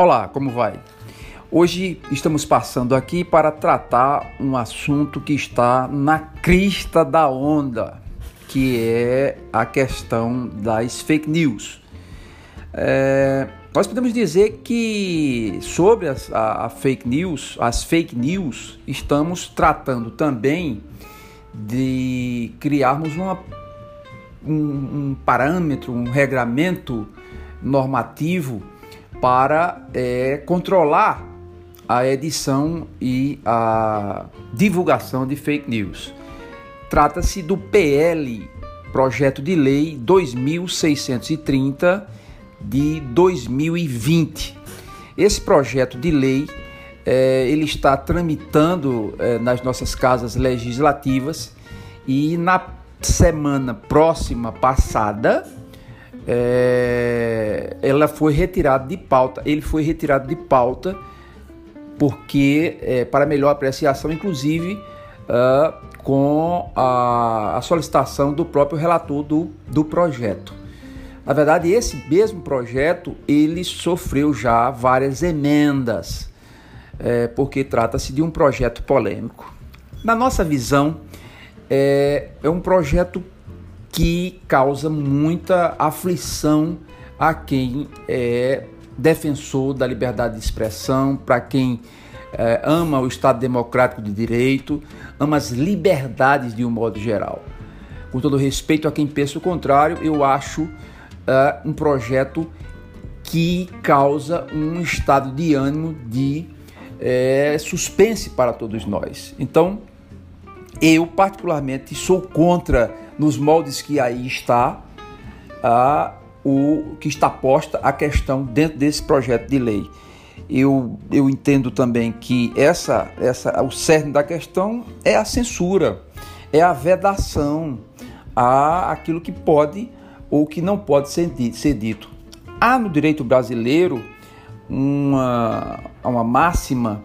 Olá, como vai? Hoje estamos passando aqui para tratar um assunto que está na crista da onda, que é a questão das fake news. É, nós podemos dizer que sobre as, a, a fake news, as fake news, estamos tratando também de criarmos uma, um, um parâmetro, um regramento normativo para é, controlar a edição e a divulgação de fake news. Trata-se do PL, Projeto de Lei 2630 de 2020. Esse projeto de lei é, ele está tramitando é, nas nossas casas legislativas e na semana próxima passada é, ela foi retirada de pauta. Ele foi retirado de pauta porque é, para melhor apreciação, inclusive uh, com a, a, solicitação do próprio relator do, do projeto. Na verdade, esse mesmo projeto ele sofreu já várias emendas, é, porque trata-se de um projeto polêmico. Na nossa visão, é, é um projeto que causa muita aflição a quem é defensor da liberdade de expressão, para quem é, ama o Estado Democrático de Direito, ama as liberdades de um modo geral. Com todo respeito a quem pensa o contrário, eu acho é, um projeto que causa um estado de ânimo de é, suspense para todos nós. Então, eu particularmente sou contra nos moldes que aí está, a, o que está posta a questão dentro desse projeto de lei. Eu, eu entendo também que essa, essa, o cerne da questão é a censura, é a vedação a aquilo que pode ou que não pode ser, ser dito. Há no direito brasileiro uma, uma máxima,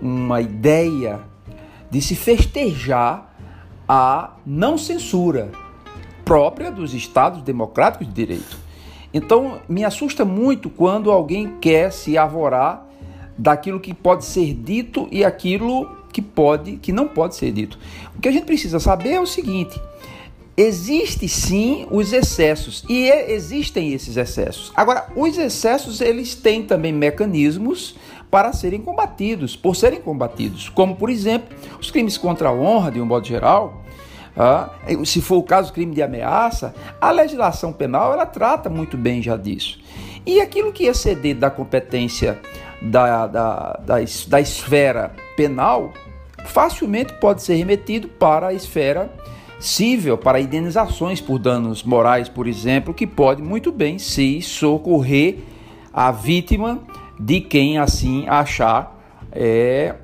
uma ideia de se festejar a não censura própria dos Estados democráticos de direito. Então, me assusta muito quando alguém quer se avorar daquilo que pode ser dito e aquilo que pode, que não pode ser dito. O que a gente precisa saber é o seguinte: existe sim os excessos e existem esses excessos. Agora, os excessos eles têm também mecanismos para serem combatidos, por serem combatidos, como por exemplo os crimes contra a honra de um modo geral, ah, se for o caso crime de ameaça, a legislação penal ela trata muito bem já disso. E aquilo que exceder da competência da, da, da, da esfera penal facilmente pode ser remetido para a esfera civil, para indenizações por danos morais, por exemplo, que pode muito bem se socorrer a vítima de quem assim achar é,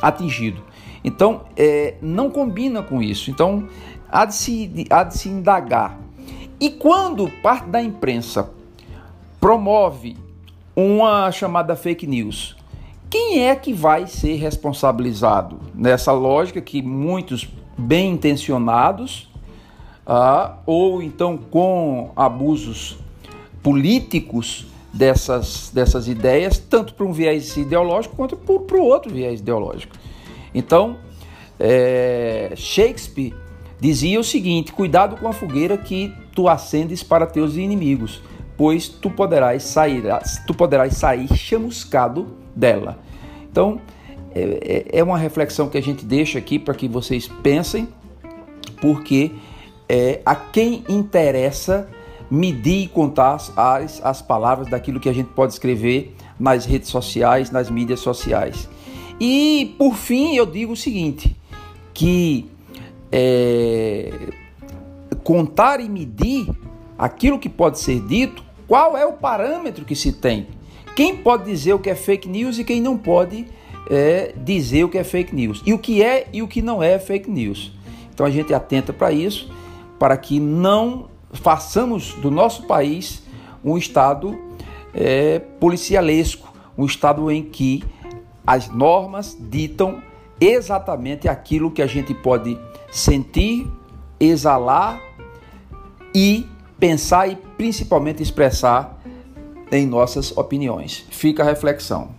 atingido. Então, é, não combina com isso. Então, há de, se, há de se indagar. E quando parte da imprensa promove uma chamada fake news, quem é que vai ser responsabilizado nessa lógica que muitos bem intencionados ah, ou então com abusos políticos dessas, dessas ideias, tanto para um viés ideológico quanto para o outro viés ideológico. Então, é, Shakespeare dizia o seguinte: cuidado com a fogueira que tu acendes para teus inimigos, pois tu poderás sair, tu poderás sair chamuscado dela. Então, é, é, é uma reflexão que a gente deixa aqui para que vocês pensem, porque é, a quem interessa medir e contar as, as palavras daquilo que a gente pode escrever nas redes sociais, nas mídias sociais. E por fim eu digo o seguinte, que é, contar e medir aquilo que pode ser dito, qual é o parâmetro que se tem? Quem pode dizer o que é fake news e quem não pode é, dizer o que é fake news? E o que é e o que não é fake news? Então a gente atenta para isso, para que não façamos do nosso país um estado é, policialesco, um estado em que as normas ditam exatamente aquilo que a gente pode sentir, exalar e pensar e principalmente expressar em nossas opiniões. Fica a reflexão.